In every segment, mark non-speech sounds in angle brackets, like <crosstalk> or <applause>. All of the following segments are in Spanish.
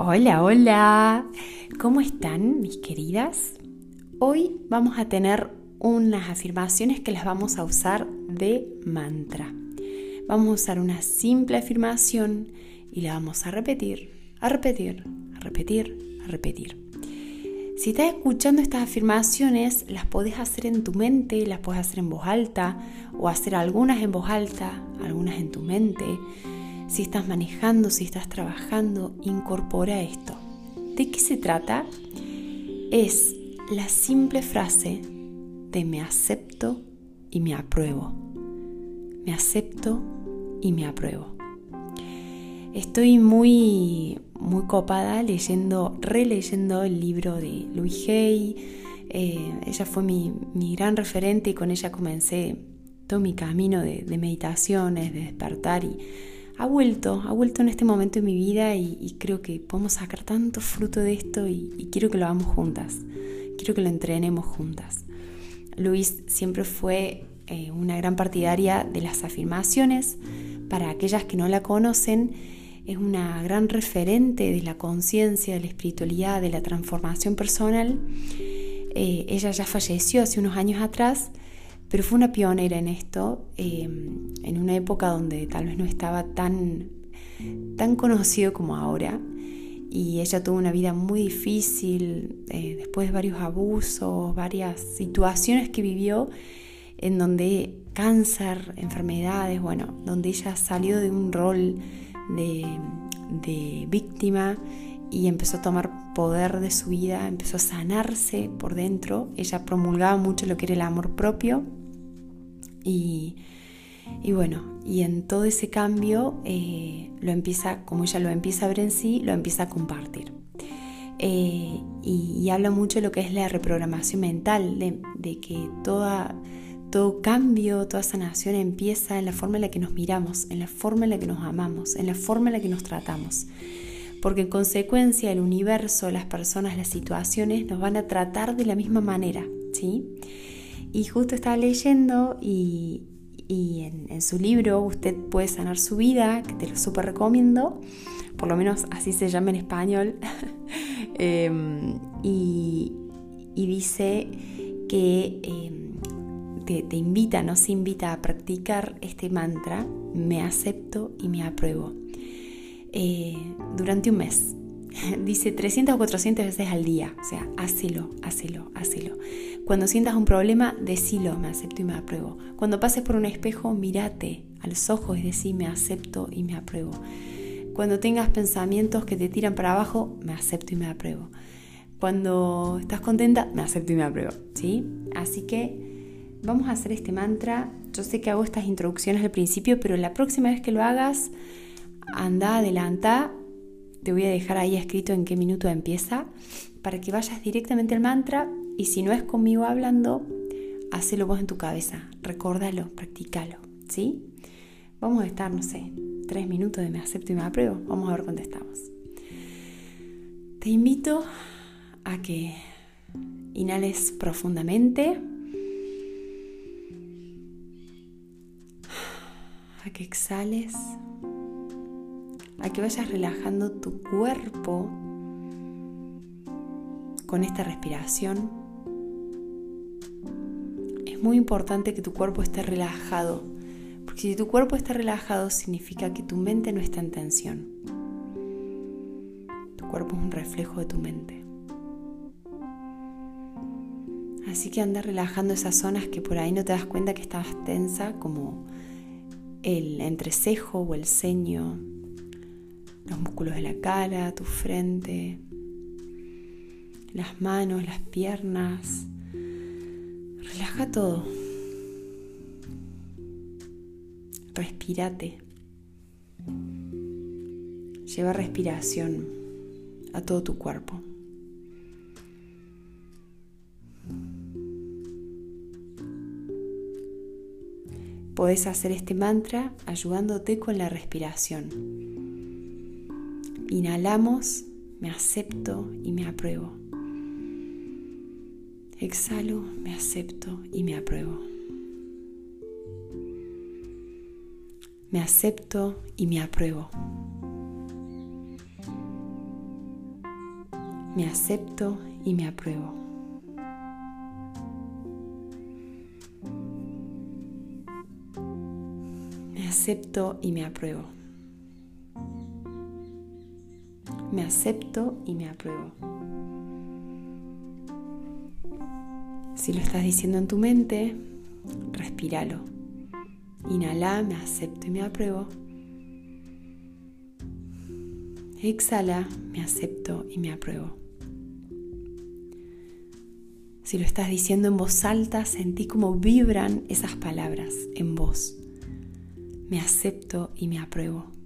Hola, hola. ¿Cómo están mis queridas? Hoy vamos a tener unas afirmaciones que las vamos a usar de mantra. Vamos a usar una simple afirmación y la vamos a repetir, a repetir, a repetir, a repetir. Si estás escuchando estas afirmaciones, las podés hacer en tu mente, las puedes hacer en voz alta o hacer algunas en voz alta, algunas en tu mente. Si estás manejando, si estás trabajando, incorpora esto. ¿De qué se trata? Es la simple frase de me acepto y me apruebo. Me acepto y me apruebo. Estoy muy, muy copada leyendo, releyendo el libro de Louis Hay. Eh, ella fue mi, gran referente y con ella comencé todo mi camino de, meditaciones, de despertar y ha vuelto, ha vuelto en este momento en mi vida y, creo que podemos sacar tanto fruto de esto y, y quiero que lo hagamos juntas, quiero que lo entrenemos juntas. Luis siempre fue eh, una gran partidaria de las afirmaciones. Para aquellas que no la conocen, es una gran referente de la conciencia, de la espiritualidad, de la transformación personal. Eh, ella ya falleció hace unos años atrás, pero fue una pionera en esto, eh, en una época donde tal vez no estaba tan, tan conocido como ahora. Y ella tuvo una vida muy difícil, eh, después de varios abusos, varias situaciones que vivió, en donde cáncer, enfermedades, bueno, donde ella salió de un rol de, de víctima y empezó a tomar poder de su vida, empezó a sanarse por dentro, ella promulgaba mucho lo que era el amor propio y y bueno, y en todo ese cambio eh, lo empieza, como ella lo empieza a ver en sí, lo empieza a compartir. Eh, y, habla mucho de lo que es la reprogramación mental, de, que toda, todo cambio, toda sanación empieza en la forma en la que nos miramos, en la forma en la que nos amamos, en la forma en la que nos tratamos. Porque en consecuencia el universo, las personas, las situaciones nos van a tratar de la misma manera, ¿sí? Y justo estaba leyendo y, en, su libro usted puede sanar su vida, que te lo súper recomiendo, por lo menos así se llama en español, <laughs> em, y, dice que em, te, invita, nos invita a practicar este mantra, me acepto y me apruebo, eh, durante un mes. <laughs> Dice 300 o 400 veces al día, o sea, hacelo, hacelo, hacelo. Cuando sientas un problema, decilo, me acepto y me apruebo. Cuando pases por un espejo, mírate a los ojos y decí, me acepto y me apruebo. Cuando tengas pensamientos que te tiran para abajo, me acepto y me apruebo. Cuando estás contenta, me acepto y me apruebo. ¿sí? Así que vamos a hacer este mantra. Yo sé que hago estas introducciones al principio, pero la próxima vez que lo hagas, anda, adelanta. Te voy a dejar ahí escrito en qué minuto empieza para que vayas directamente al mantra y si no es conmigo hablando, hacelo vos en tu cabeza, recórdalo, practícalo, ¿sí? Vamos a estar, no sé, tres minutos de me acepto y me apruebo. Vamos a ver cuándo estamos. Te invito a que inhales profundamente, a que exhales, a que vayas relajando tu cuerpo con esta respiración muy importante que tu cuerpo esté relajado, porque si tu cuerpo está relajado significa que tu mente no está en tensión. Tu cuerpo es un reflejo de tu mente. Así que anda relajando esas zonas que por ahí no te das cuenta que estabas tensa, como el entrecejo o el ceño, los músculos de la cara, tu frente, las manos, las piernas, Relaja todo. Respírate. Lleva respiración a todo tu cuerpo. Podés hacer este mantra ayudándote con la respiración. Inhalamos, me acepto y me apruebo. Exhalo, me acepto y me apruebo. Me acepto y me apruebo. Me acepto y me apruebo. Me acepto y me apruebo. Me acepto y me apruebo. Si lo estás diciendo en tu mente, respíralo. Inhala, me acepto y me apruebo. Exhala, me acepto y me apruebo. Si lo estás diciendo en voz alta, sentí cómo vibran esas palabras en voz. Me acepto y me apruebo.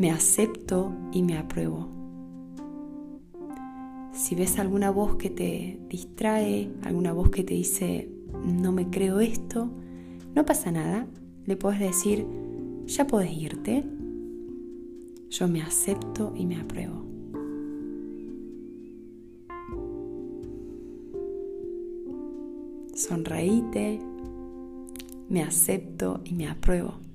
Me acepto y me apruebo. Si ves alguna voz que te distrae, alguna voz que te dice, no me creo esto, no pasa nada. Le puedes decir, ya puedes irte. Yo me acepto y me apruebo. sonreíte, me acepto y me apruebo.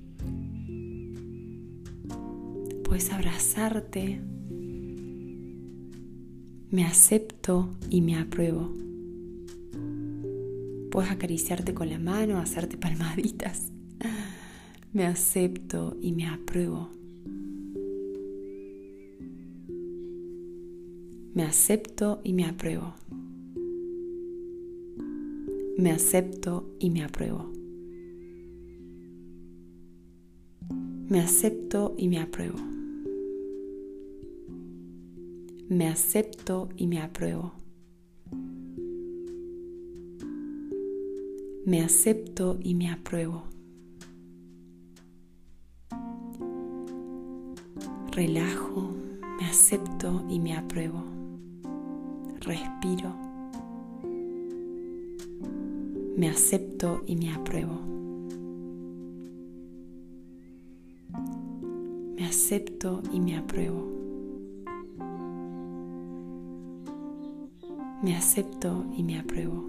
Puedes abrazarte, me acepto y me apruebo. Puedes acariciarte con la mano, hacerte palmaditas. Me acepto y me apruebo. Me acepto y me apruebo. Me acepto y me apruebo. Me acepto y me apruebo. Me acepto y me apruebo. Me acepto y me apruebo. Relajo, me acepto y me apruebo. Respiro me acepto y me apruebo. Me acepto y me apruebo. Me acepto y me apruebo.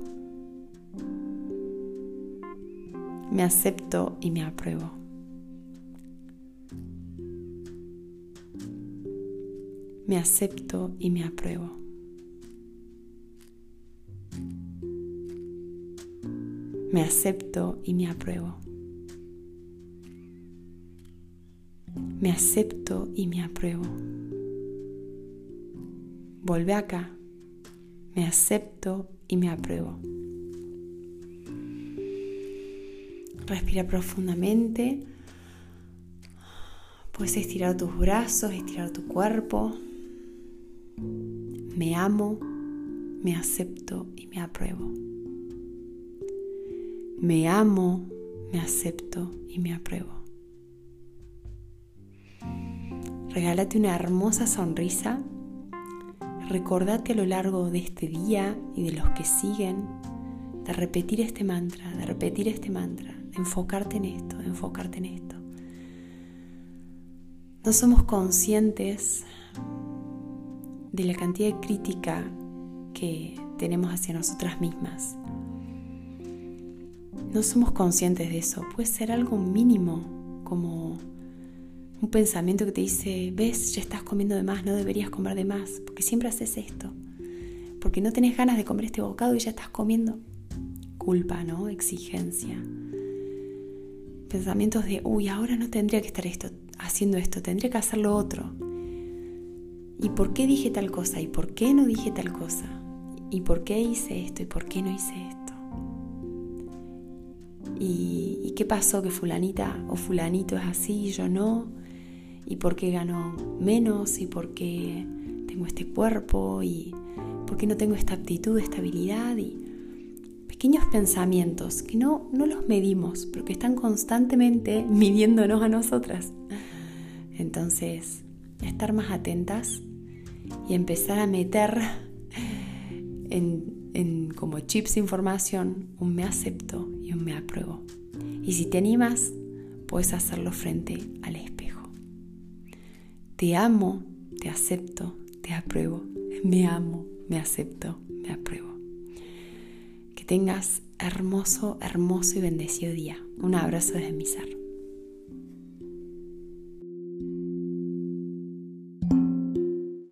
Me acepto y me apruebo. Me acepto y me apruebo. Me acepto y me apruebo. Me acepto y me apruebo. Vuelve acá. Me acepto y me apruebo. Respira profundamente. Puedes estirar tus brazos, estirar tu cuerpo. Me amo, me acepto y me apruebo. Me amo, me acepto y me apruebo. Regálate una hermosa sonrisa. Recordate a lo largo de este día y de los que siguen de repetir este mantra, de repetir este mantra, de enfocarte en esto, de enfocarte en esto. No somos conscientes de la cantidad de crítica que tenemos hacia nosotras mismas no somos conscientes de eso. Puede ser algo mínimo, como un pensamiento que te dice, ves, ya estás comiendo de más, no deberías comer de más, porque siempre haces esto. Porque no tenés ganas de comer este bocado y ya estás comiendo. Culpa, ¿no? Exigencia. Pensamientos de, uy, ahora no tendría que estar esto, haciendo esto, tendría que hacer lo otro. ¿Y por qué dije tal cosa? ¿Y por qué no dije tal cosa? ¿Y por qué hice esto? ¿Y por qué no hice esto? ¿Y, qué pasó que fulanita o fulanito es así y yo no? ¿Y por qué gano menos? ¿Y por qué tengo este cuerpo? ¿Y por qué no tengo esta aptitud, esta habilidad? Y pequeños pensamientos que no, no los medimos, pero que están constantemente <laughs> midiéndonos a nosotras. Entonces, estar más atentas y empezar a meter <laughs> en, en como chips de información un me acepto y un me apruebo. Y si te animas, puedes hacerlo frente al. Te amo, te acepto, te apruebo. Me amo, me acepto, me apruebo. Que tengas hermoso, hermoso y bendecido día. Un abrazo desde mi ser.